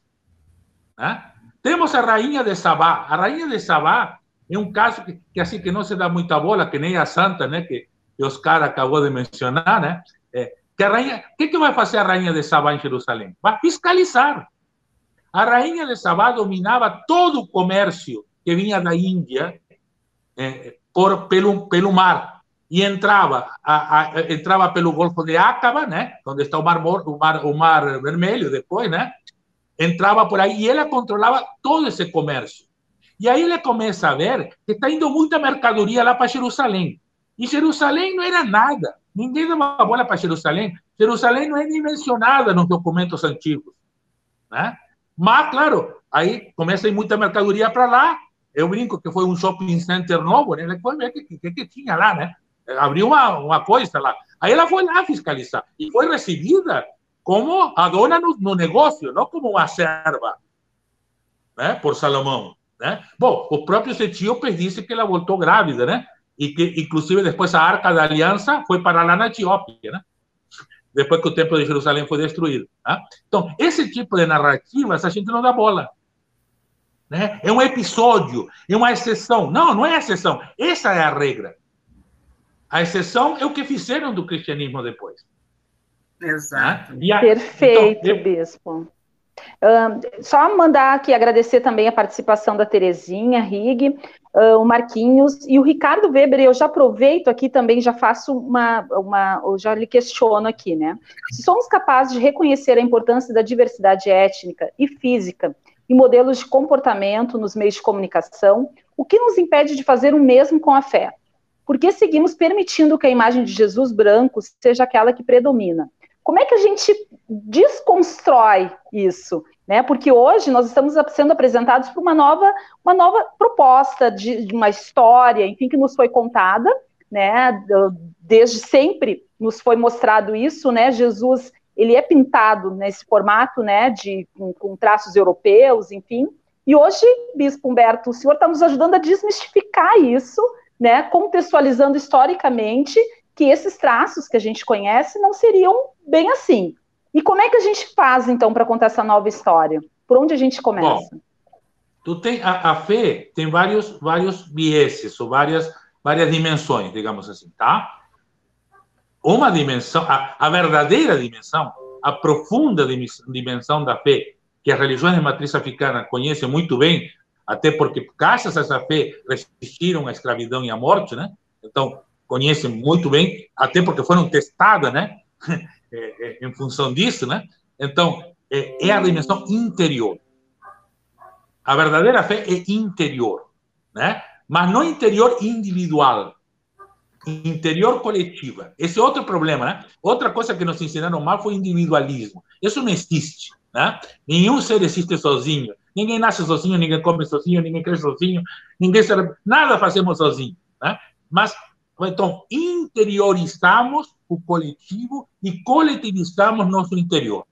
Né? Temos a rainha de Sabá. A rainha de Sabá é um caso que, que assim que não se dá muita bola, que nem a santa, né, que, que Oscar acabou de mencionar, né? É, que a rainha, o que, que vai fazer a rainha de Sabá em Jerusalém? Vai fiscalizar. A rainha de Sabá dominava todo o comércio que vinha da Índia eh, por, pelo, pelo mar e entrava a, a, entrava pelo Golfo de Acaba, né, onde está o mar, o mar o mar vermelho depois, né, entrava por aí e ela controlava todo esse comércio. E aí ele começa a ver que está indo muita mercadoria lá para Jerusalém. E Jerusalém não era nada. Ninguém dava bola para Jerusalém. Jerusalém não é nem mencionada nos documentos antigos. Né? Mas, claro, aí começa a ir muita mercadoria para lá. Eu brinco que foi um shopping center novo, né? Ela foi ver o que, que, que, tinha lá, né? Abriu uma, uma coisa lá. Aí ela foi lá fiscalizar e foi recebida como a dona no, no negócio, não como uma serva, né? por Salomão. Né? Bom, os próprios etíopes dizem que ela voltou grávida, né? E que, inclusive, depois a Arca da Aliança foi para lá na Etiópia, né? Depois que o Templo de Jerusalém foi destruído. Né? Então, esse tipo de narrativas a gente não dá bola. Né? É um episódio, é uma exceção. Não, não é exceção. Essa é a regra. A exceção é o que fizeram do cristianismo depois. Exato. Né? A... Perfeito, então, eu... bispo. Uh, só mandar aqui agradecer também a participação da Terezinha Rig, uh, o Marquinhos e o Ricardo Weber. Eu já aproveito aqui também, já faço uma, uma, eu já lhe questiono aqui, né? Se somos capazes de reconhecer a importância da diversidade étnica e física e modelos de comportamento nos meios de comunicação, o que nos impede de fazer o mesmo com a fé? Por que seguimos permitindo que a imagem de Jesus branco seja aquela que predomina? Como é que a gente desconstrói isso? Né? Porque hoje nós estamos sendo apresentados por uma nova, uma nova proposta de, de uma história, enfim, que nos foi contada, né? Desde sempre nos foi mostrado isso, né? Jesus ele é pintado nesse formato, né, de com, com traços europeus, enfim. E hoje, Bispo Humberto, o senhor está nos ajudando a desmistificar isso, né, contextualizando historicamente que esses traços que a gente conhece não seriam bem assim. E como é que a gente faz, então, para contar essa nova história? Por onde a gente começa? Bom, tu tem, a, a, fé tem vários, vários vieses, ou várias, várias dimensões, digamos assim, tá? Uma dimensão, a, a verdadeira dimensão, a profunda dimensão da fé, que as religiões de matriz africana conhecem muito bem, até porque, graças a essa fé, resistiram à escravidão e à morte, né? Então, conhecem muito bem, até porque foram testadas, né? <laughs> É, é, em função disso, né? Então, é, é a dimensão interior. A verdadeira fé é interior, né? Mas não interior individual, interior coletiva. Esse é outro problema, né? Outra coisa que nos ensinaram mal foi individualismo. Isso não existe, né? Nenhum ser existe sozinho. Ninguém nasce sozinho, ninguém come sozinho, ninguém cresce sozinho, ninguém serve... nada fazemos sozinho, né? Mas então, interiorizamos o coletivo e coletivizamos nosso interior.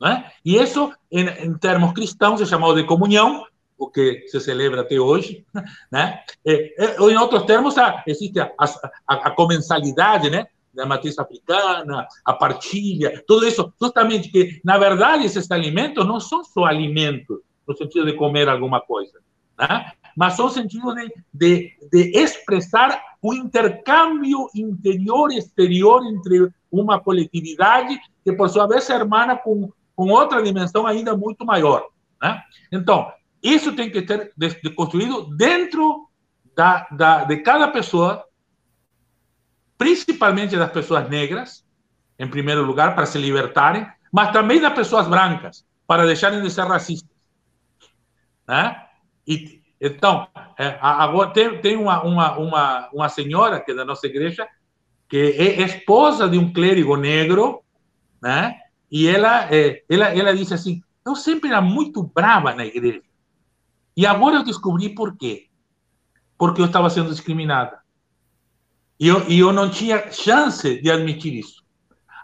Né? E isso, em, em, termos cristãos, é chamado de comunhão, o que se celebra até hoje. <laughs> Né? E, em outros termos, existe a, a, a comensalidade né? da matriz africana, a partilha, tudo isso, justamente que, na verdade, esses alimentos não são só alimentos, no sentido de comer alguma coisa, né? mas são sentido de, de, de expressar o intercâmbio interior-exterior entre uma coletividade que, por sua vez, é hermana com, com outra dimensão ainda muito maior. Né? Então, isso tem que ser construído dentro da, da, de cada pessoa, principalmente das pessoas negras, em primeiro lugar, para se libertarem, mas também das pessoas brancas, para deixarem de ser racistas. Né? E, então, é, agora tem, tem uma, uma, uma, uma senhora que é da nossa igreja, que é esposa de um clérigo negro, né? E ela, é, ela, ela disse assim: Eu sempre era muito brava na igreja. E agora eu descobri por quê. Porque eu estava sendo discriminada. E eu, e eu não tinha chance de admitir isso.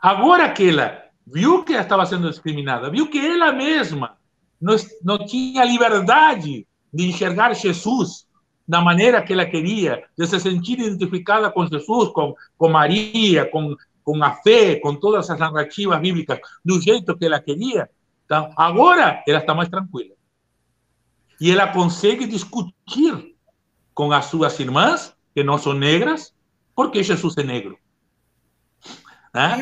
Agora que ela viu que ela estava sendo discriminada, viu que ela mesma não, não tinha liberdade de enxergar Jesus da maneira que ela queria, de se sentir identificada com Jesus, com, com Maria, com, com a fé, com todas as narrativas bíblicas, do jeito que ela queria, então, agora ela está mais tranquila. E ela consegue discutir com as suas irmãs, que não são negras, porque Jesus é negro. Né?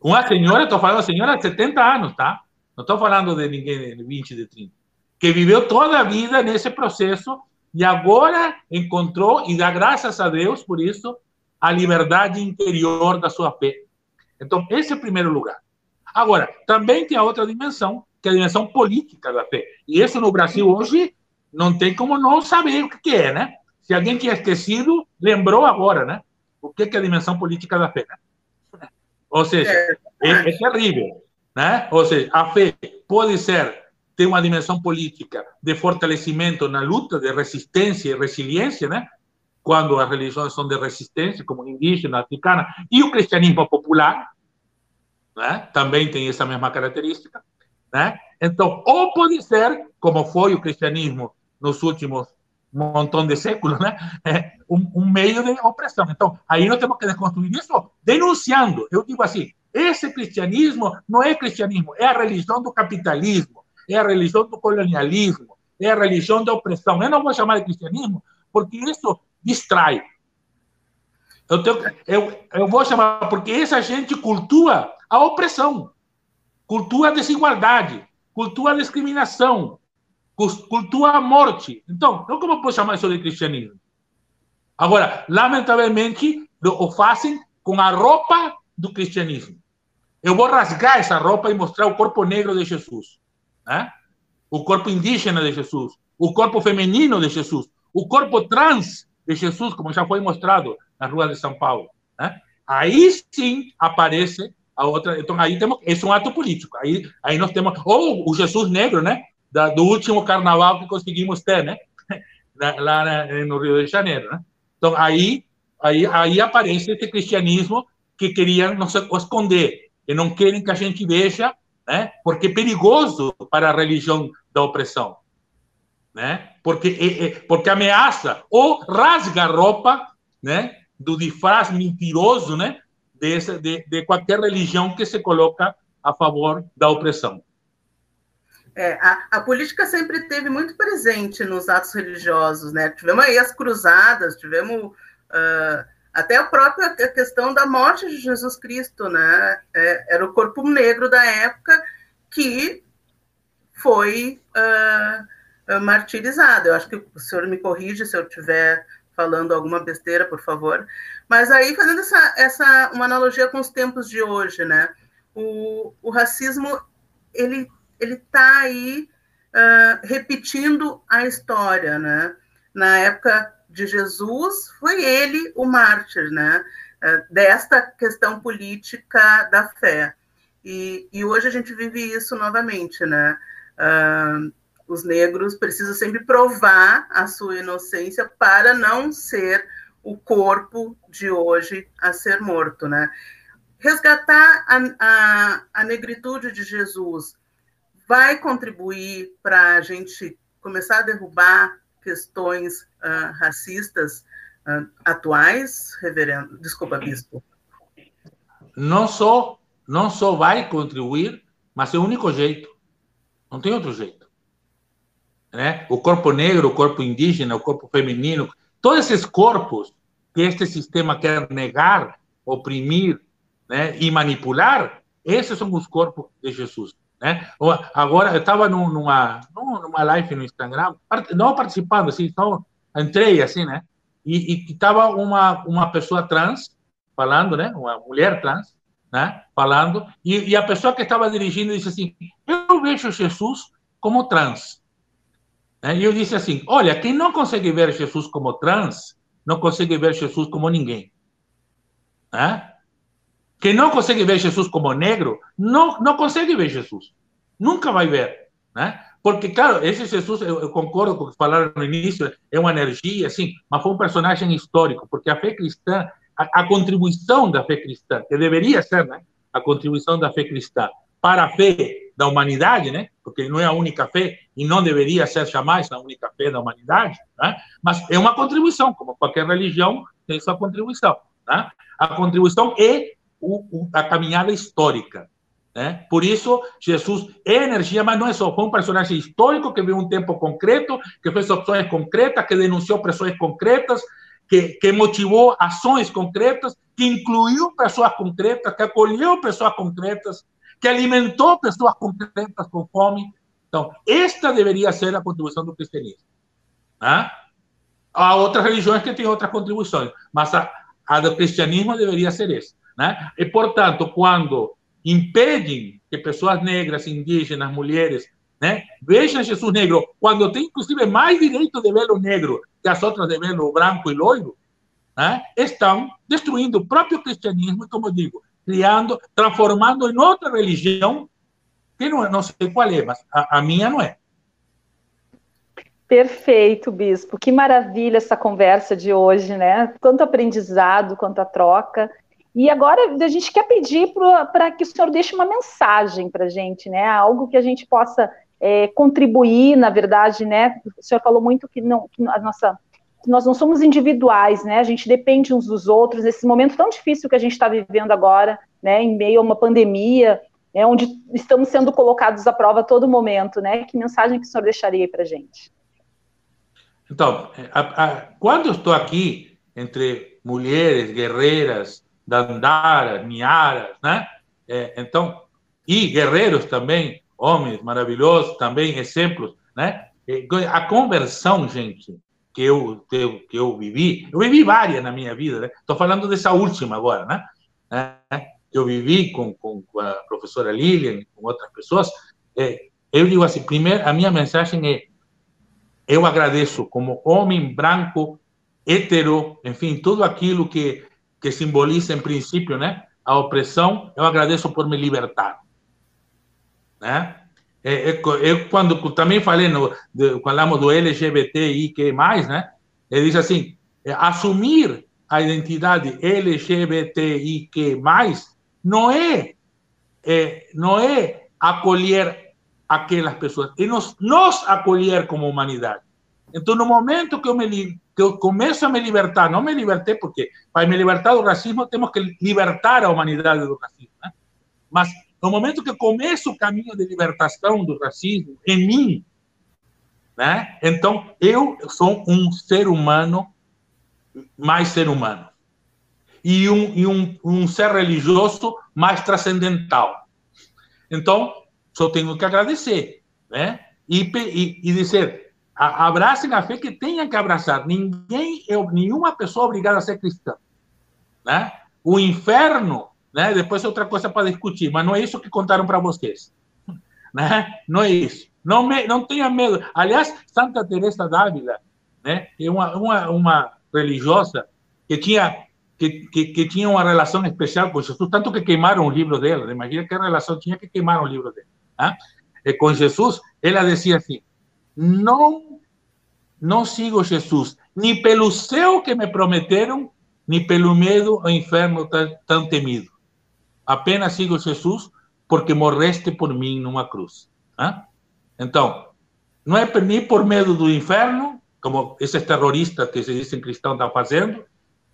Uma senhora, estou falando de senhora de 70 anos, tá? Não estou falando de ninguém de 20, de 30 que viveu toda a vida nesse processo e agora encontrou, e dá graças a Deus por isso, a liberdade interior da sua fé. Então, esse é o primeiro lugar. Agora, também tem a outra dimensão, que é a dimensão política da fé. E isso no Brasil hoje não tem como não saber o que é, né? Se alguém tinha esquecido, lembrou agora, né? O que é a dimensão política da fé, né? Ou seja, é, é terrível, né? Ou seja, a fé pode ser tem uma dimensão política de fortalecimento na luta, de resistência e resiliência, né? quando as religiões são de resistência, como indígena, africana, e o cristianismo popular, né? também tem essa mesma característica. Né? Então, ou pode ser, como foi o cristianismo nos últimos montão de séculos, né? É um, um, meio de opressão. Então, aí nós temos que desconstruir isso denunciando. Eu digo assim, esse cristianismo não é cristianismo, é a religião do capitalismo, é a religião do colonialismo, é a religião da opressão. Eu não vou chamar de cristianismo, porque isso distrai. Eu, tenho, eu, eu vou chamar, porque essa gente cultua a opressão, cultua a desigualdade, cultua a discriminação, cultua a morte. Então, não como posso chamar isso de cristianismo? Agora, lamentavelmente, o fazem com a roupa do cristianismo. Eu vou rasgar essa roupa e mostrar o corpo negro de Jesus, né? o corpo indígena de Jesus, o corpo feminino de Jesus, o corpo trans de Jesus, como já foi mostrado na rua de São Paulo. Né? Aí sim aparece a outra. Então aí temos esse é um ato político. Aí aí nós temos ou o Jesus negro, né? Da, do último carnaval que conseguimos ter, né? <laughs> Lá no Rio de Janeiro, né? Então aí aí aí aparece esse cristianismo que queriam nos esconder, que não querem que a gente veja, né? Porque é perigoso para a religião da opressão né? Porque porque ameaça ou rasga a roupa, né? Do disfraz mentiroso, né? De, de, de qualquer religião que se coloca a favor da opressão. É, a, a, política sempre teve muito presente nos atos religiosos, né? Tivemos aí as cruzadas, tivemos uh, até a própria questão da morte de Jesus Cristo, né? É, era o corpo negro da época que foi uh, martirizado. Eu acho que o senhor me corrige se eu estiver falando alguma besteira, por favor. Mas aí, fazendo essa, essa uma analogia com os tempos de hoje, né? O, o racismo, ele está aí uh, repetindo a história, né? Na época de Jesus, foi ele o mártir, né? Uh, desta questão política da fé. E, e hoje a gente vive isso novamente, né? Uh, os negros precisam sempre provar a sua inocência para não ser o corpo de hoje a ser morto, né? Resgatar a, a, a negritude de Jesus vai contribuir para a gente começar a derrubar questões uh, racistas uh, atuais, reverendo? Desculpa, bispo. Não só, não só vai contribuir, mas é o único jeito. Não tem outro jeito né? o corpo negro, o corpo indígena, o corpo feminino, todos esses corpos que este sistema quer negar, oprimir né? e manipular, esses são os corpos de Jesus. Né? Agora, eu estava numa, numa live no Instagram, não participando, assim, só entrei assim, né? E estava uma, uma pessoa trans falando, né? Uma mulher trans, né? Falando, e, e a pessoa que estava dirigindo disse assim: Eu vejo Jesus como trans. E eu disse assim: olha, quem não consegue ver Jesus como trans, não consegue ver Jesus como ninguém. Né? Quem não consegue ver Jesus como negro, não, não consegue ver Jesus. Nunca vai ver. Né? Porque, claro, esse Jesus, eu, eu concordo com o que falaram no início, é uma energia, assim, mas foi um personagem histórico, porque a fé cristã, a, a contribuição da fé cristã, que deveria ser né, a contribuição da fé cristã para a fé da humanidade, né? porque não é a única fé e não deveria ser jamais a única fé da humanidade, né? mas é uma contribuição, como qualquer religião tem sua contribuição. Né? A contribuição é o, a caminhada histórica. Né? Por isso, Jesus é energia, mas não é só. Foi um personagem histórico que viu um tempo concreto, que fez opções concretas, que denunciou pressões concretas, que, que motivou ações concretas, que incluiu pessoas concretas, que acolheu pessoas concretas, que alimentou pessoas concretas com fome. Então, esta deveria ser a contribuição do cristianismo. Né? Há outras religiões que têm outras contribuições, mas a, a do cristianismo deveria ser essa. Né? E, portanto, quando impedem que pessoas negras, indígenas, mulheres, né, vejam Jesus negro, quando tem, inclusive, mais direito de vê-lo negro que as outras de vê-lo branco e loiro, né, estão destruindo o próprio cristianismo, como digo, criando, transformando em outra religião, que não, não sei qual é, mas a, a minha não é. Perfeito, Bispo. Que maravilha essa conversa de hoje, né? Tanto aprendizado quanto a troca. E agora a gente quer pedir para que o senhor deixe uma mensagem para a gente, né? Algo que a gente possa é, contribuir, na verdade, né? O senhor falou muito que, não, que a nossa nós não somos individuais, né? A gente depende uns dos outros nesse momento tão difícil que a gente está vivendo agora, né? Em meio a uma pandemia, né? onde estamos sendo colocados à prova a todo momento, né? Que mensagem que o senhor deixaria para a gente? Então, a, a, quando estou aqui entre mulheres guerreiras, dandaras, niaras, né? É, então, e guerreiros também, homens maravilhosos, também exemplos, né? A conversão, gente, que eu, que eu vivi, eu vivi várias na minha vida, né? Estou falando dessa última agora, né? É, que eu vivi com, com, com, a professora Lilian, com outras pessoas. É, eu digo assim, primeiro, a minha mensagem é, eu agradeço como homem branco, hetero, enfim, tudo aquilo que, que simboliza, em princípio, né? A opressão, eu agradeço por me libertar, né? É, é, eu, quando também falei, no, falamos do LGBTI, que mais, né? Ele diz assim: é, assumir a identidade LGBTI que mais não é, é, não é acolher aquelas pessoas, é nos, nos acolher como humanidade. Então, no momento que eu, me, que eu começo a me libertar, não me libertei porque para me libertar do racismo temos que libertar a humanidade do racismo, né? mas no momento que começa o caminho de libertação do racismo em mim, né? Então eu sou um ser humano mais ser humano e um, e um, um ser religioso mais transcendental. Então só tenho que agradecer, né? E, e, e dizer abracem a fé que tenham que abraçar. Ninguém, eu, nenhuma pessoa é obrigada a ser cristã, né? O inferno né? Depois é outra coisa para discutir, mas não é isso que contaram para vocês. Né? Não é isso. Não, me, não tenha medo. Aliás, Santa Teresa d'Ávila, né? é uma, uma, uma religiosa que tinha que, que, que, tinha uma relação especial com Jesus, tanto que queimaram o livro dela. Imagina que relação tinha que queimar o livro dela. Né? Com Jesus, ela dizia assim: não, não sigo Jesus, nem pelo céu que me prometeram, nem pelo medo ao inferno tão, tão temido. Apenas sigo Jesus porque morreste por mim numa cruz. ¿ah? Então, não é nem por medo do inferno, como esses terroristas que se dizem cristãos estão fazendo,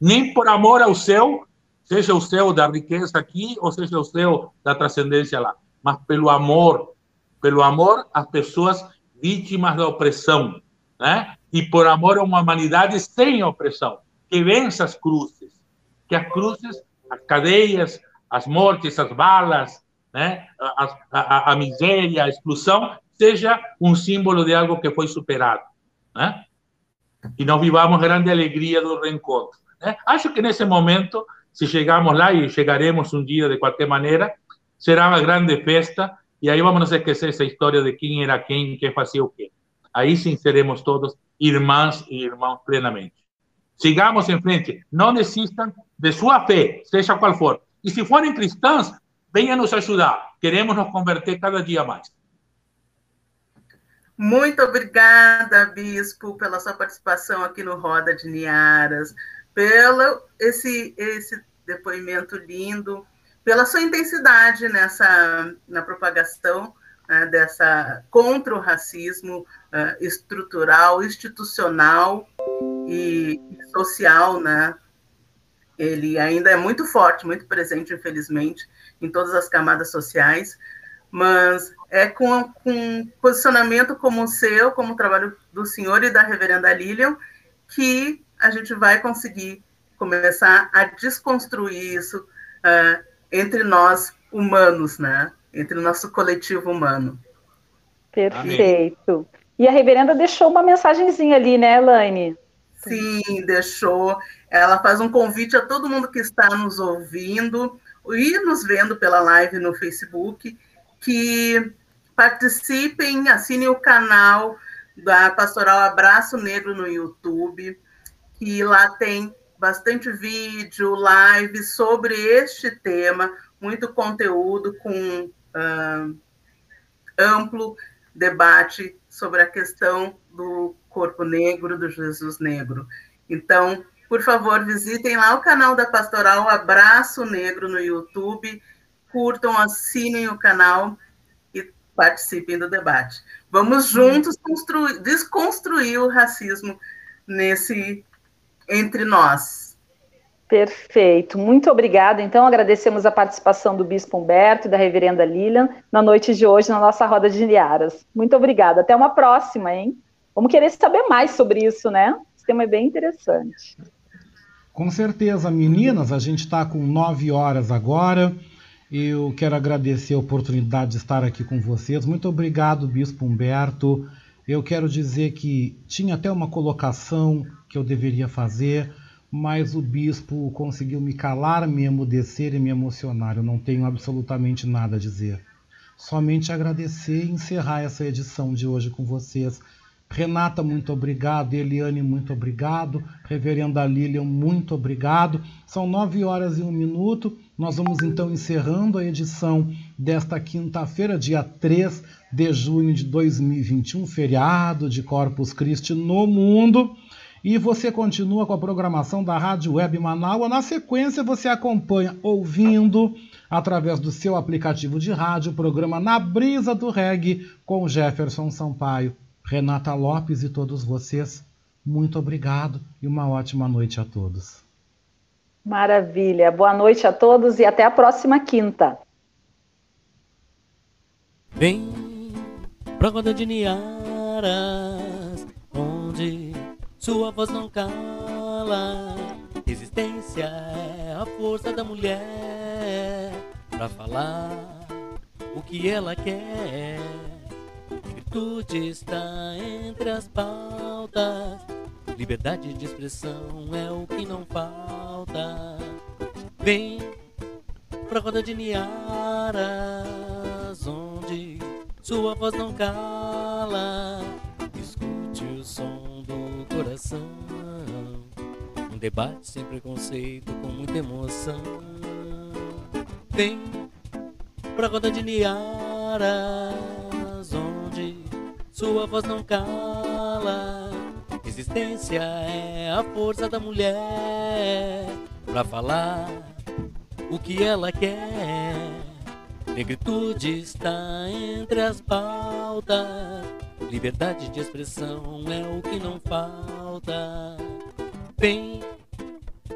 nem por amor ao céu, seja o céu da riqueza aqui ou seja o céu da transcendência lá, mas pelo amor, pelo amor às pessoas vítimas da opressão, né? E por amor a uma humanidade sem opressão, que vença as cruzes, que as cruzes, as cadeias, as mortes, as balas, né? a, a, a miséria, a exclusão, seja um símbolo de algo que foi superado. Né? E nós vivamos grande alegria do reencontro. Né? Acho que nesse momento, se chegarmos lá, e chegaremos um dia de qualquer maneira, será uma grande festa, e aí vamos esquecer essa história de quem era quem, quem fazia o quê. Aí sim seremos todos irmãs e irmãos plenamente. Sigamos em frente, não desistam de sua fé, seja qual for. E se forem cristãs, venham nos ajudar. Queremos nos converter cada dia mais. Muito obrigada, Bispo, pela sua participação aqui no Roda de Niaras, pelo esse, esse depoimento lindo, pela sua intensidade nessa na propagação né, dessa contra o racismo uh, estrutural, institucional e social, né, ele ainda é muito forte, muito presente, infelizmente, em todas as camadas sociais, mas é com, com posicionamento como o seu, como o trabalho do senhor e da reverenda Lilian, que a gente vai conseguir começar a desconstruir isso uh, entre nós humanos, né? Entre o nosso coletivo humano. Perfeito. Amém. E a reverenda deixou uma mensagenzinha ali, né, Elaine? Sim, deixou. Ela faz um convite a todo mundo que está nos ouvindo e nos vendo pela live no Facebook, que participem, assinem o canal da Pastoral Abraço Negro no YouTube, que lá tem bastante vídeo, live sobre este tema, muito conteúdo com uh, amplo debate sobre a questão do corpo negro, do Jesus negro. Então, por favor, visitem lá o canal da Pastoral Abraço Negro no YouTube, curtam, assinem o canal e participem do debate. Vamos juntos construir, desconstruir o racismo nesse entre nós. Perfeito, muito obrigada. Então, agradecemos a participação do Bispo Humberto e da Reverenda Lilian na noite de hoje na nossa roda de Niaras. Muito obrigada. Até uma próxima, hein? Vamos querer saber mais sobre isso, né? Esse tema é bem interessante. Com certeza, meninas, a gente está com nove horas agora. Eu quero agradecer a oportunidade de estar aqui com vocês. Muito obrigado, Bispo Humberto. Eu quero dizer que tinha até uma colocação que eu deveria fazer, mas o bispo conseguiu me calar, me emudecer e me emocionar. Eu não tenho absolutamente nada a dizer. Somente agradecer e encerrar essa edição de hoje com vocês. Renata, muito obrigado. Eliane, muito obrigado. Reverenda Lilian, muito obrigado. São nove horas e um minuto. Nós vamos então encerrando a edição desta quinta-feira, dia 3 de junho de 2021, feriado de Corpus Christi no mundo. E você continua com a programação da Rádio Web Manaus. Na sequência, você acompanha ouvindo através do seu aplicativo de rádio o programa Na Brisa do Reggae com Jefferson Sampaio. Renata Lopes e todos vocês, muito obrigado e uma ótima noite a todos. Maravilha. Boa noite a todos e até a próxima quinta. Vem pra roda de Niaras, onde sua voz não cala. Resistência é a força da mulher pra falar o que ela quer Virtude está entre as pautas. Liberdade de expressão é o que não falta. Vem pra roda de Niaras, onde sua voz não cala. Escute o som do coração. Um debate sem preconceito, com muita emoção. Vem pra roda de Niaras sua voz não cala. Resistência é a força da mulher pra falar o que ela quer. Negritude está entre as pautas. Liberdade de expressão é o que não falta. Vem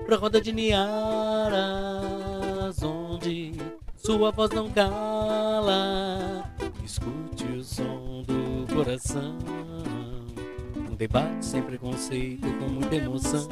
pra roda de Niaras, onde sua voz não cala. Escute o som do coração. Um debate sem preconceito, com muita emoção.